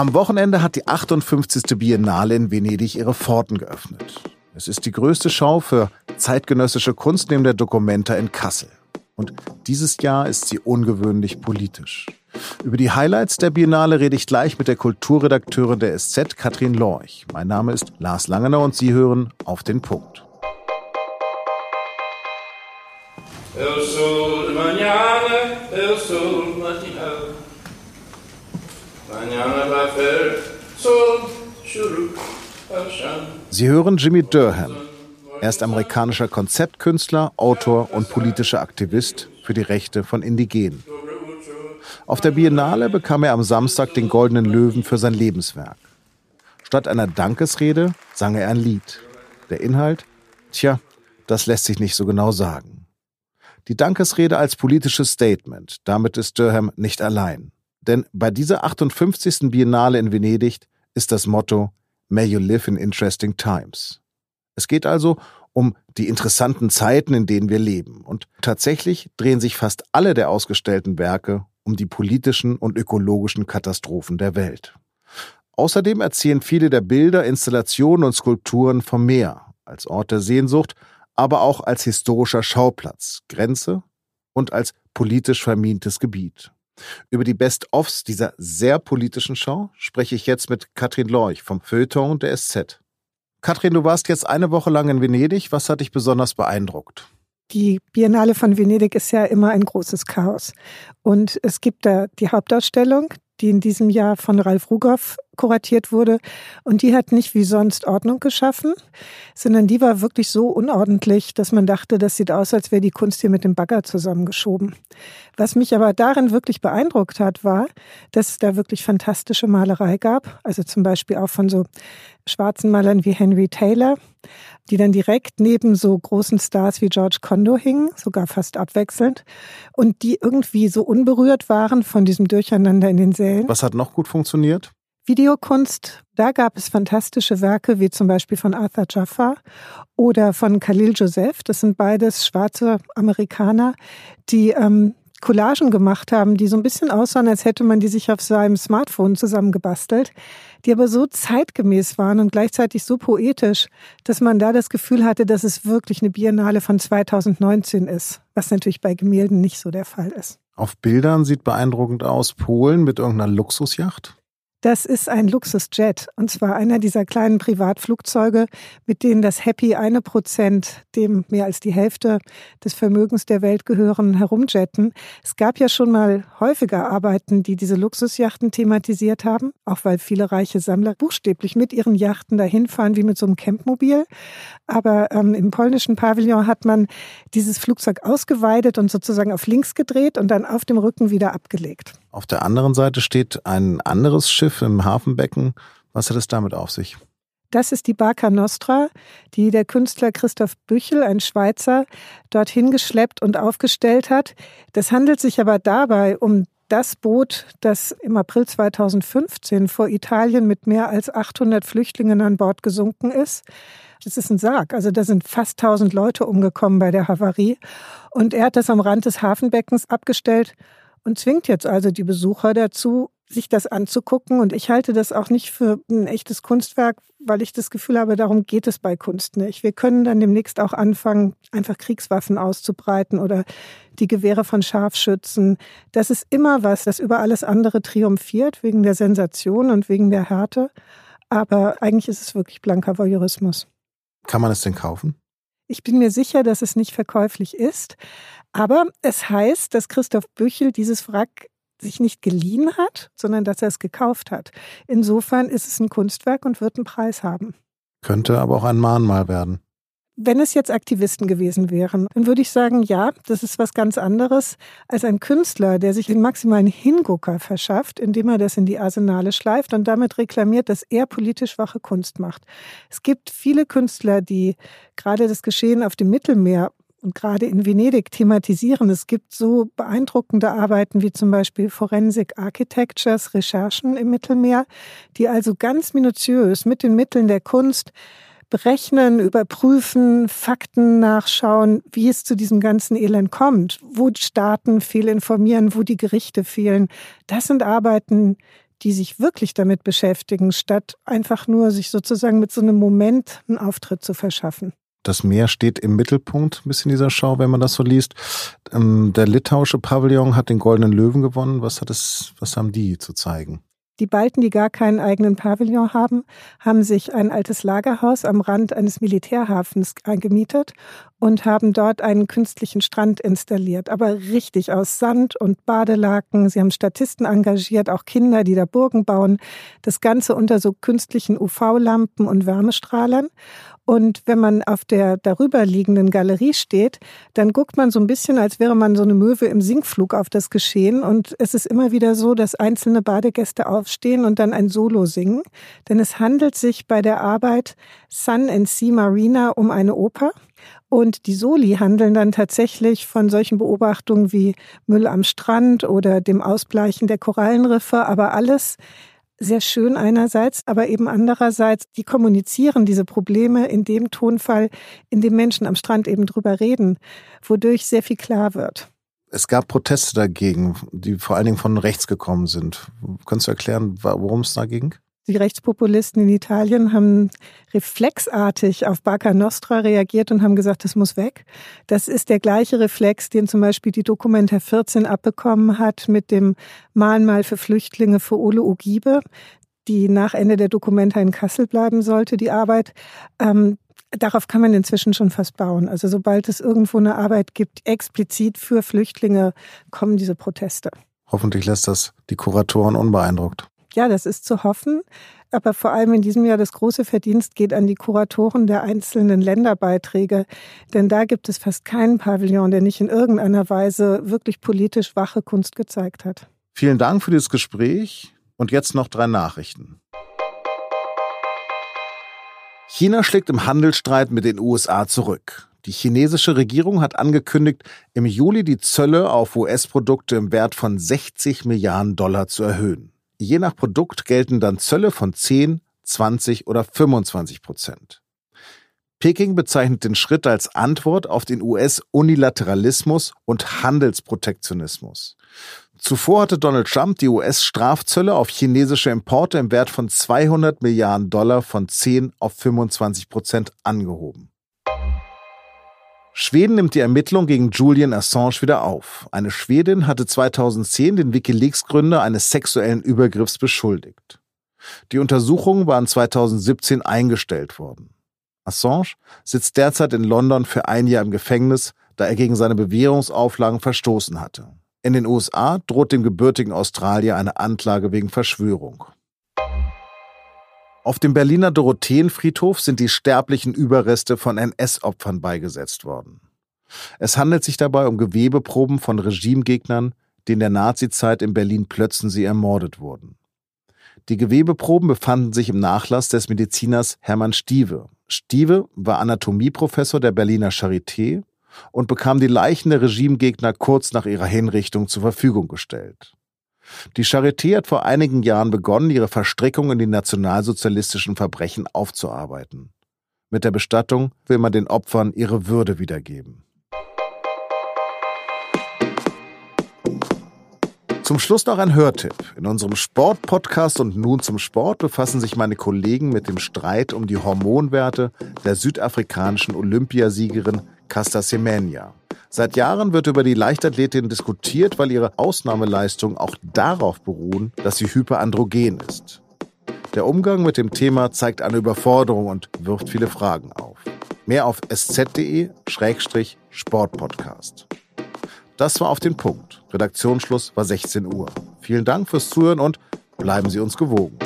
Am Wochenende hat die 58. Biennale in Venedig ihre Pforten geöffnet. Es ist die größte Schau für zeitgenössische Kunst neben der Documenta in Kassel. Und dieses Jahr ist sie ungewöhnlich politisch. Über die Highlights der Biennale rede ich gleich mit der Kulturredakteurin der SZ, Katrin Lorch. Mein Name ist Lars Langener und Sie hören auf den Punkt. El sol mañana, el sol Sie hören Jimmy Durham. Er ist amerikanischer Konzeptkünstler, Autor und politischer Aktivist für die Rechte von Indigenen. Auf der Biennale bekam er am Samstag den Goldenen Löwen für sein Lebenswerk. Statt einer Dankesrede sang er ein Lied. Der Inhalt? Tja, das lässt sich nicht so genau sagen. Die Dankesrede als politisches Statement, damit ist Durham nicht allein. Denn bei dieser 58. Biennale in Venedig ist das Motto May you live in interesting times. Es geht also um die interessanten Zeiten, in denen wir leben. Und tatsächlich drehen sich fast alle der ausgestellten Werke um die politischen und ökologischen Katastrophen der Welt. Außerdem erzählen viele der Bilder, Installationen und Skulpturen vom Meer als Ort der Sehnsucht, aber auch als historischer Schauplatz, Grenze und als politisch vermintes Gebiet. Über die Best-ofs dieser sehr politischen Show spreche ich jetzt mit Katrin Lorch vom Feuilleton der SZ. Katrin, du warst jetzt eine Woche lang in Venedig. Was hat dich besonders beeindruckt? Die Biennale von Venedig ist ja immer ein großes Chaos. Und es gibt da die Hauptausstellung, die in diesem Jahr von Ralf Rugoff kuratiert wurde. Und die hat nicht wie sonst Ordnung geschaffen, sondern die war wirklich so unordentlich, dass man dachte, das sieht aus, als wäre die Kunst hier mit dem Bagger zusammengeschoben. Was mich aber darin wirklich beeindruckt hat, war, dass es da wirklich fantastische Malerei gab. Also zum Beispiel auch von so schwarzen Malern wie Henry Taylor, die dann direkt neben so großen Stars wie George Condo hingen, sogar fast abwechselnd, und die irgendwie so unberührt waren von diesem Durcheinander in den Sälen. Was hat noch gut funktioniert? Videokunst, da gab es fantastische Werke wie zum Beispiel von Arthur Jaffa oder von Khalil Joseph. Das sind beides schwarze Amerikaner, die ähm, Collagen gemacht haben, die so ein bisschen aussahen, als hätte man die sich auf seinem Smartphone zusammengebastelt, die aber so zeitgemäß waren und gleichzeitig so poetisch, dass man da das Gefühl hatte, dass es wirklich eine Biennale von 2019 ist, was natürlich bei Gemälden nicht so der Fall ist. Auf Bildern sieht beeindruckend aus Polen mit irgendeiner Luxusjacht. Das ist ein Luxusjet und zwar einer dieser kleinen Privatflugzeuge, mit denen das Happy eine Prozent, dem mehr als die Hälfte des Vermögens der Welt gehören, herumjetten. Es gab ja schon mal häufiger Arbeiten, die diese Luxusjachten thematisiert haben, auch weil viele reiche Sammler buchstäblich mit ihren Yachten dahin fahren wie mit so einem Campmobil. Aber ähm, im polnischen Pavillon hat man dieses Flugzeug ausgeweidet und sozusagen auf links gedreht und dann auf dem Rücken wieder abgelegt. Auf der anderen Seite steht ein anderes Schiff im Hafenbecken. Was hat es damit auf sich? Das ist die Barca Nostra, die der Künstler Christoph Büchel, ein Schweizer, dorthin geschleppt und aufgestellt hat. Das handelt sich aber dabei um das Boot, das im April 2015 vor Italien mit mehr als 800 Flüchtlingen an Bord gesunken ist. Das ist ein Sarg. Also da sind fast 1000 Leute umgekommen bei der Havarie. Und er hat das am Rand des Hafenbeckens abgestellt und zwingt jetzt also die Besucher dazu, sich das anzugucken. Und ich halte das auch nicht für ein echtes Kunstwerk, weil ich das Gefühl habe, darum geht es bei Kunst nicht. Wir können dann demnächst auch anfangen, einfach Kriegswaffen auszubreiten oder die Gewehre von Scharfschützen. Das ist immer was, das über alles andere triumphiert, wegen der Sensation und wegen der Härte. Aber eigentlich ist es wirklich blanker Voyeurismus. Kann man es denn kaufen? Ich bin mir sicher, dass es nicht verkäuflich ist. Aber es heißt, dass Christoph Büchel dieses Wrack sich nicht geliehen hat, sondern dass er es gekauft hat. Insofern ist es ein Kunstwerk und wird einen Preis haben. Könnte aber auch ein Mahnmal werden. Wenn es jetzt Aktivisten gewesen wären, dann würde ich sagen, ja, das ist was ganz anderes als ein Künstler, der sich den maximalen Hingucker verschafft, indem er das in die Arsenale schleift und damit reklamiert, dass er politisch wache Kunst macht. Es gibt viele Künstler, die gerade das Geschehen auf dem Mittelmeer und gerade in Venedig thematisieren. Es gibt so beeindruckende Arbeiten wie zum Beispiel Forensic Architectures, Recherchen im Mittelmeer, die also ganz minutiös mit den Mitteln der Kunst berechnen, überprüfen, Fakten nachschauen, wie es zu diesem ganzen Elend kommt, wo Staaten fehlinformieren, wo die Gerichte fehlen. Das sind Arbeiten, die sich wirklich damit beschäftigen, statt einfach nur sich sozusagen mit so einem Moment einen Auftritt zu verschaffen. Das Meer steht im Mittelpunkt ein bisschen dieser Schau, wenn man das so liest. Ähm, der litauische Pavillon hat den Goldenen Löwen gewonnen. Was hat es, was haben die zu zeigen? Die Balten, die gar keinen eigenen Pavillon haben, haben sich ein altes Lagerhaus am Rand eines Militärhafens eingemietet und haben dort einen künstlichen Strand installiert, aber richtig aus Sand und Badelaken. Sie haben Statisten engagiert, auch Kinder, die da Burgen bauen. Das Ganze unter so künstlichen UV-Lampen und Wärmestrahlern. Und wenn man auf der darüber liegenden Galerie steht, dann guckt man so ein bisschen, als wäre man so eine Möwe im Sinkflug auf das Geschehen. Und es ist immer wieder so, dass einzelne Badegäste aufstehen und dann ein Solo singen. Denn es handelt sich bei der Arbeit Sun and Sea Marina um eine Oper. Und die Soli handeln dann tatsächlich von solchen Beobachtungen wie Müll am Strand oder dem Ausbleichen der Korallenriffe, aber alles sehr schön einerseits, aber eben andererseits, die kommunizieren diese Probleme in dem Tonfall, in dem Menschen am Strand eben drüber reden, wodurch sehr viel klar wird. Es gab Proteste dagegen, die vor allen Dingen von rechts gekommen sind. Kannst du erklären, worum es da ging? Die Rechtspopulisten in Italien haben reflexartig auf Barca Nostra reagiert und haben gesagt, das muss weg. Das ist der gleiche Reflex, den zum Beispiel die Dokumenta 14 abbekommen hat mit dem Mahnmal für Flüchtlinge für Ole Ugibe, die nach Ende der Dokumenta in Kassel bleiben sollte, die Arbeit. Ähm, darauf kann man inzwischen schon fast bauen. Also sobald es irgendwo eine Arbeit gibt, explizit für Flüchtlinge, kommen diese Proteste. Hoffentlich lässt das die Kuratoren unbeeindruckt. Ja, das ist zu hoffen. Aber vor allem in diesem Jahr das große Verdienst geht an die Kuratoren der einzelnen Länderbeiträge. Denn da gibt es fast keinen Pavillon, der nicht in irgendeiner Weise wirklich politisch wache Kunst gezeigt hat. Vielen Dank für dieses Gespräch. Und jetzt noch drei Nachrichten. China schlägt im Handelsstreit mit den USA zurück. Die chinesische Regierung hat angekündigt, im Juli die Zölle auf US-Produkte im Wert von 60 Milliarden Dollar zu erhöhen. Je nach Produkt gelten dann Zölle von 10, 20 oder 25 Prozent. Peking bezeichnet den Schritt als Antwort auf den US-Unilateralismus und Handelsprotektionismus. Zuvor hatte Donald Trump die US-Strafzölle auf chinesische Importe im Wert von 200 Milliarden Dollar von 10 auf 25 Prozent angehoben. Schweden nimmt die Ermittlung gegen Julian Assange wieder auf. Eine Schwedin hatte 2010 den Wikileaks-Gründer eines sexuellen Übergriffs beschuldigt. Die Untersuchungen waren 2017 eingestellt worden. Assange sitzt derzeit in London für ein Jahr im Gefängnis, da er gegen seine Bewährungsauflagen verstoßen hatte. In den USA droht dem gebürtigen Australier eine Anklage wegen Verschwörung. Auf dem Berliner Dorotheenfriedhof sind die sterblichen Überreste von NS-Opfern beigesetzt worden. Es handelt sich dabei um Gewebeproben von Regimegegnern, die in der Nazizeit in Berlin-Plötzensee ermordet wurden. Die Gewebeproben befanden sich im Nachlass des Mediziners Hermann Stieve. Stieve war Anatomieprofessor der Berliner Charité und bekam die Leichen der Regimegegner kurz nach ihrer Hinrichtung zur Verfügung gestellt. Die Charité hat vor einigen Jahren begonnen, ihre Verstrickung in die nationalsozialistischen Verbrechen aufzuarbeiten. Mit der Bestattung will man den Opfern ihre Würde wiedergeben. Zum Schluss noch ein Hörtipp. In unserem Sport-Podcast und nun zum Sport befassen sich meine Kollegen mit dem Streit um die Hormonwerte der südafrikanischen Olympiasiegerin Casta Semenya. Seit Jahren wird über die Leichtathletin diskutiert, weil ihre Ausnahmeleistungen auch darauf beruhen, dass sie hyperandrogen ist. Der Umgang mit dem Thema zeigt eine Überforderung und wirft viele Fragen auf. Mehr auf sz.de-sportpodcast. Das war auf den Punkt. Redaktionsschluss war 16 Uhr. Vielen Dank fürs Zuhören und bleiben Sie uns gewogen.